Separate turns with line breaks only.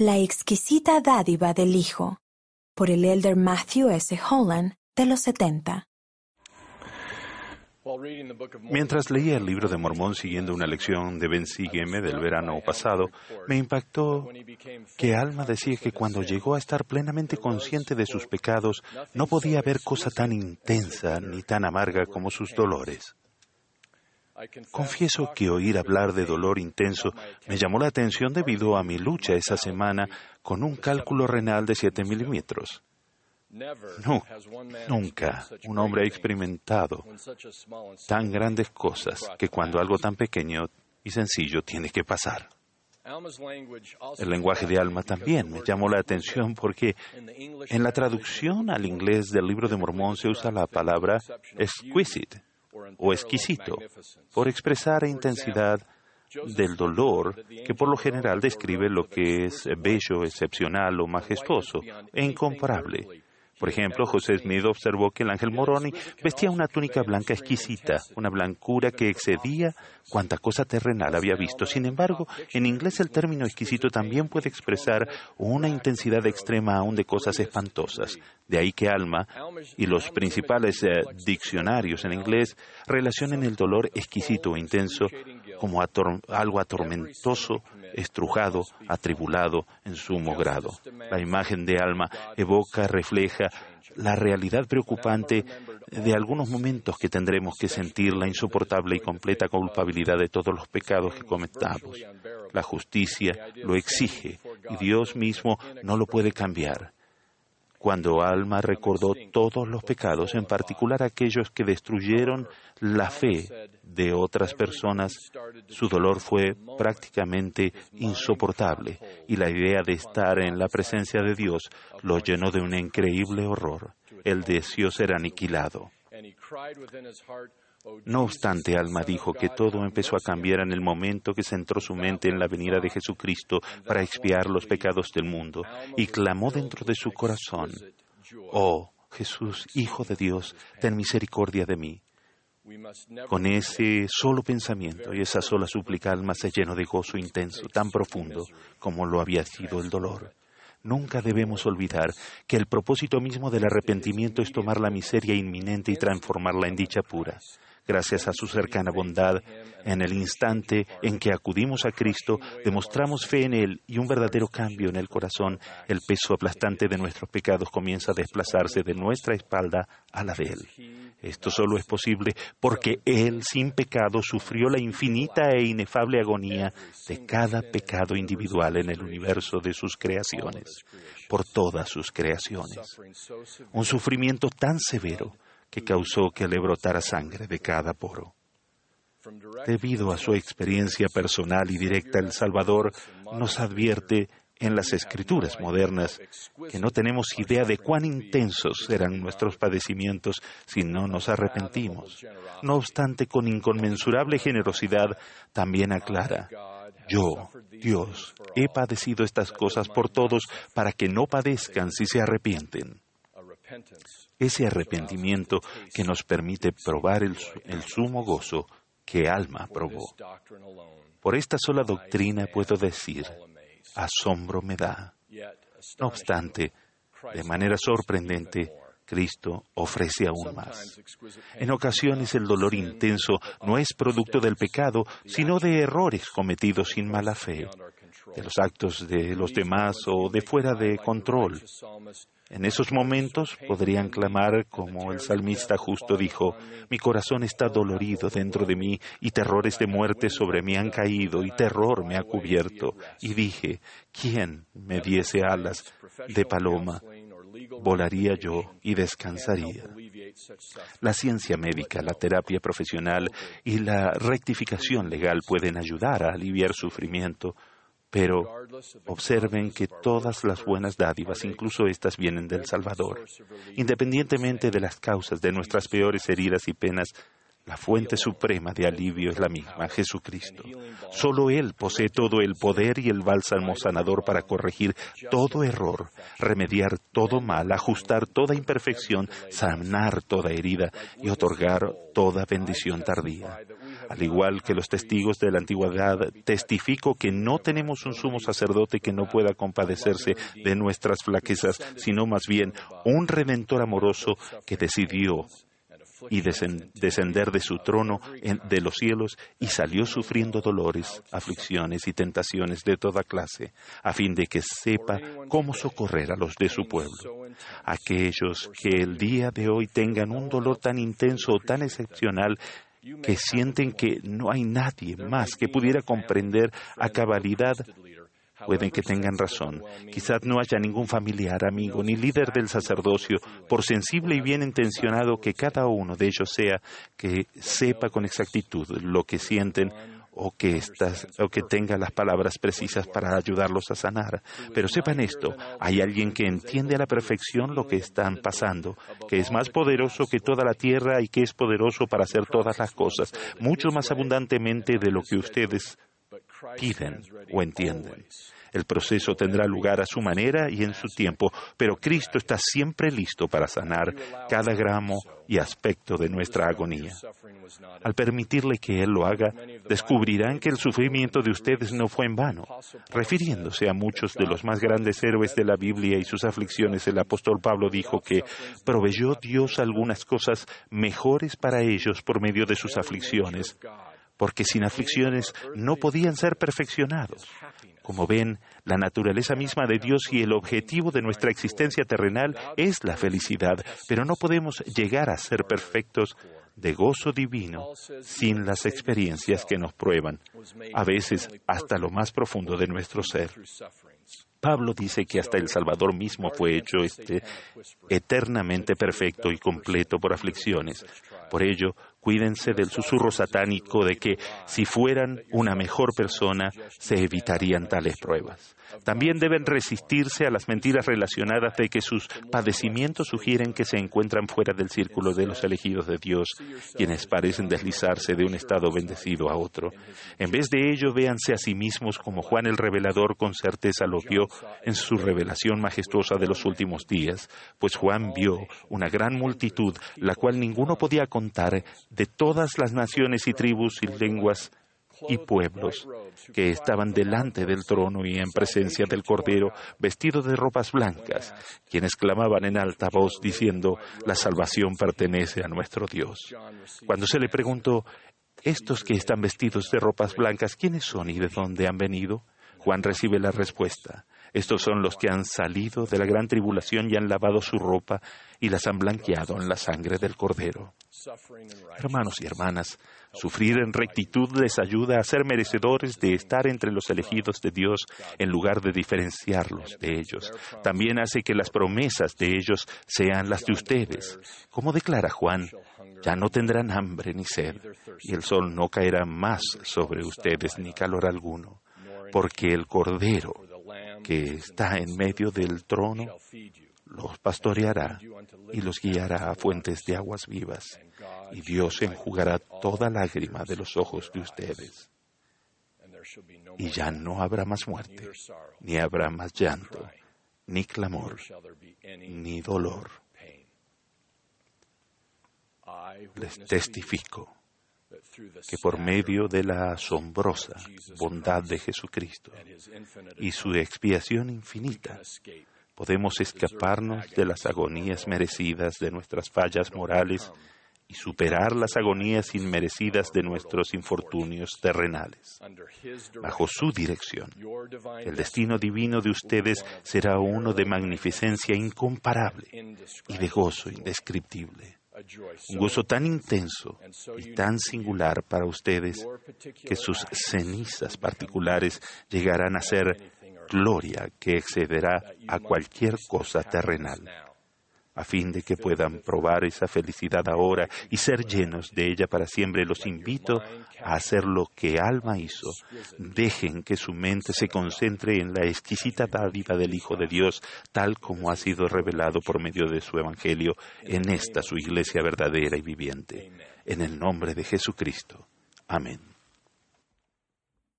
La exquisita dádiva del Hijo, por el elder Matthew S. Holland, de los 70.
Mientras leía el libro de Mormón siguiendo una lección de Ben Sígueme del verano pasado, me impactó que Alma decía que cuando llegó a estar plenamente consciente de sus pecados, no podía haber cosa tan intensa ni tan amarga como sus dolores. Confieso que oír hablar de dolor intenso me llamó la atención debido a mi lucha esa semana con un cálculo renal de 7 milímetros. No, nunca un hombre ha experimentado tan grandes cosas que cuando algo tan pequeño y sencillo tiene que pasar. El lenguaje de Alma también me llamó la atención porque en la traducción al inglés del libro de Mormón se usa la palabra exquisite o exquisito por expresar intensidad del dolor que por lo general describe lo que es bello, excepcional o majestuoso e incomparable. Por ejemplo, José Smith observó que el ángel Moroni vestía una túnica blanca exquisita, una blancura que excedía cuanta cosa terrenal había visto. Sin embargo, en inglés el término exquisito también puede expresar una intensidad extrema aún de cosas espantosas. De ahí que Alma y los principales eh, diccionarios en inglés relacionen el dolor exquisito o intenso como algo atormentoso, estrujado, atribulado en sumo grado. La imagen de alma evoca, refleja la realidad preocupante de algunos momentos que tendremos que sentir la insoportable y completa culpabilidad de todos los pecados que cometamos. La justicia lo exige y Dios mismo no lo puede cambiar. Cuando Alma recordó todos los pecados, en particular aquellos que destruyeron la fe de otras personas, su dolor fue prácticamente insoportable y la idea de estar en la presencia de Dios lo llenó de un increíble horror. El deseo ser aniquilado. No obstante, Alma dijo que todo empezó a cambiar en el momento que centró su mente en la venida de Jesucristo para expiar los pecados del mundo y clamó dentro de su corazón, Oh Jesús, Hijo de Dios, ten misericordia de mí. Con ese solo pensamiento y esa sola súplica, Alma se llenó de gozo intenso, tan profundo como lo había sido el dolor. Nunca debemos olvidar que el propósito mismo del arrepentimiento es tomar la miseria inminente y transformarla en dicha pura gracias a su cercana bondad, en el instante en que acudimos a Cristo, demostramos fe en Él y un verdadero cambio en el corazón, el peso aplastante de nuestros pecados comienza a desplazarse de nuestra espalda a la de Él. Esto solo es posible porque Él, sin pecado, sufrió la infinita e inefable agonía de cada pecado individual en el universo de sus creaciones, por todas sus creaciones. Un sufrimiento tan severo que causó que le brotara sangre de cada poro. Debido a su experiencia personal y directa, el Salvador nos advierte en las escrituras modernas que no tenemos idea de cuán intensos serán nuestros padecimientos si no nos arrepentimos. No obstante, con inconmensurable generosidad, también aclara, yo, Dios, he padecido estas cosas por todos para que no padezcan si se arrepienten ese arrepentimiento que nos permite probar el, sumo gozo que Alma probó. Por esta sola doctrina puedo decir, asombro me da. No obstante, de manera sorprendente, Cristo ofrece aún más. En ocasiones el dolor intenso no es producto del pecado, sino de errores cometidos sin mala fe, de los actos de los demás o de fuera de control. En esos momentos podrían clamar como el salmista justo dijo, mi corazón está dolorido dentro de mí y terrores de muerte sobre mí han caído y terror me ha cubierto. Y dije, ¿quién me diese alas de paloma? Volaría yo y descansaría. La ciencia médica, la terapia profesional y la rectificación legal pueden ayudar a aliviar sufrimiento, pero observen que todas las buenas dádivas, incluso estas, vienen del Salvador. Independientemente de las causas de nuestras peores heridas y penas, la fuente suprema de alivio es la misma, Jesucristo. Solo Él posee todo el poder y el bálsamo sanador para corregir todo error, remediar todo mal, ajustar toda imperfección, sanar toda herida y otorgar toda bendición tardía. Al igual que los testigos de la antigüedad, testifico que no tenemos un sumo sacerdote que no pueda compadecerse de nuestras flaquezas, sino más bien un redentor amoroso que decidió y descender de su trono de los cielos y salió sufriendo dolores, aflicciones y tentaciones de toda clase, a fin de que sepa cómo socorrer a los de su pueblo. Aquellos que el día de hoy tengan un dolor tan intenso o tan excepcional que sienten que no hay nadie más que pudiera comprender a cabalidad. Pueden que tengan razón. Quizás no haya ningún familiar, amigo, ni líder del sacerdocio, por sensible y bien intencionado que cada uno de ellos sea, que sepa con exactitud lo que sienten o que, o que tenga las palabras precisas para ayudarlos a sanar. Pero sepan esto, hay alguien que entiende a la perfección lo que están pasando, que es más poderoso que toda la tierra y que es poderoso para hacer todas las cosas, mucho más abundantemente de lo que ustedes piden o entienden. El proceso tendrá lugar a su manera y en su tiempo, pero Cristo está siempre listo para sanar cada gramo y aspecto de nuestra agonía. Al permitirle que Él lo haga, descubrirán que el sufrimiento de ustedes no fue en vano. Refiriéndose a muchos de los más grandes héroes de la Biblia y sus aflicciones, el apóstol Pablo dijo que proveyó Dios algunas cosas mejores para ellos por medio de sus aflicciones porque sin aflicciones no podían ser perfeccionados. Como ven, la naturaleza misma de Dios y el objetivo de nuestra existencia terrenal es la felicidad, pero no podemos llegar a ser perfectos de gozo divino sin las experiencias que nos prueban, a veces hasta lo más profundo de nuestro ser. Pablo dice que hasta el Salvador mismo fue hecho este eternamente perfecto y completo por aflicciones. Por ello, cuídense del susurro satánico de que si fueran una mejor persona se evitarían tales pruebas. También deben resistirse a las mentiras relacionadas de que sus padecimientos sugieren que se encuentran fuera del círculo de los elegidos de Dios, quienes parecen deslizarse de un estado bendecido a otro. En vez de ello, véanse a sí mismos como Juan el Revelador con certeza lo vio en su revelación majestuosa de los últimos días, pues Juan vio una gran multitud, la cual ninguno podía contar, de todas las naciones y tribus y lenguas y pueblos que estaban delante del trono y en presencia del Cordero, vestidos de ropas blancas, quienes clamaban en alta voz diciendo, la salvación pertenece a nuestro Dios. Cuando se le preguntó, estos que están vestidos de ropas blancas, ¿quiénes son y de dónde han venido? Juan recibe la respuesta, estos son los que han salido de la gran tribulación y han lavado su ropa y las han blanqueado en la sangre del Cordero. Hermanos y hermanas, sufrir en rectitud les ayuda a ser merecedores de estar entre los elegidos de Dios en lugar de diferenciarlos de ellos. También hace que las promesas de ellos sean las de ustedes. Como declara Juan, ya no tendrán hambre ni sed, y el sol no caerá más sobre ustedes ni calor alguno, porque el Cordero que está en medio del trono los pastoreará y los guiará a fuentes de aguas vivas, y Dios enjugará toda lágrima de los ojos de ustedes. Y ya no habrá más muerte, ni habrá más llanto, ni clamor, ni dolor. Les testifico que por medio de la asombrosa bondad de Jesucristo y su expiación infinita, podemos escaparnos de las agonías merecidas de nuestras fallas morales y superar las agonías inmerecidas de nuestros infortunios terrenales. Bajo su dirección, el destino divino de ustedes será uno de magnificencia incomparable y de gozo indescriptible un gozo tan intenso y tan singular para ustedes que sus cenizas particulares llegarán a ser gloria que excederá a cualquier cosa terrenal a fin de que puedan probar esa felicidad ahora y ser llenos de ella para siempre. Los invito a hacer lo que Alma hizo. Dejen que su mente se concentre en la exquisita dádiva del Hijo de Dios, tal como ha sido revelado por medio de su Evangelio en esta su iglesia verdadera y viviente. En el nombre de Jesucristo. Amén.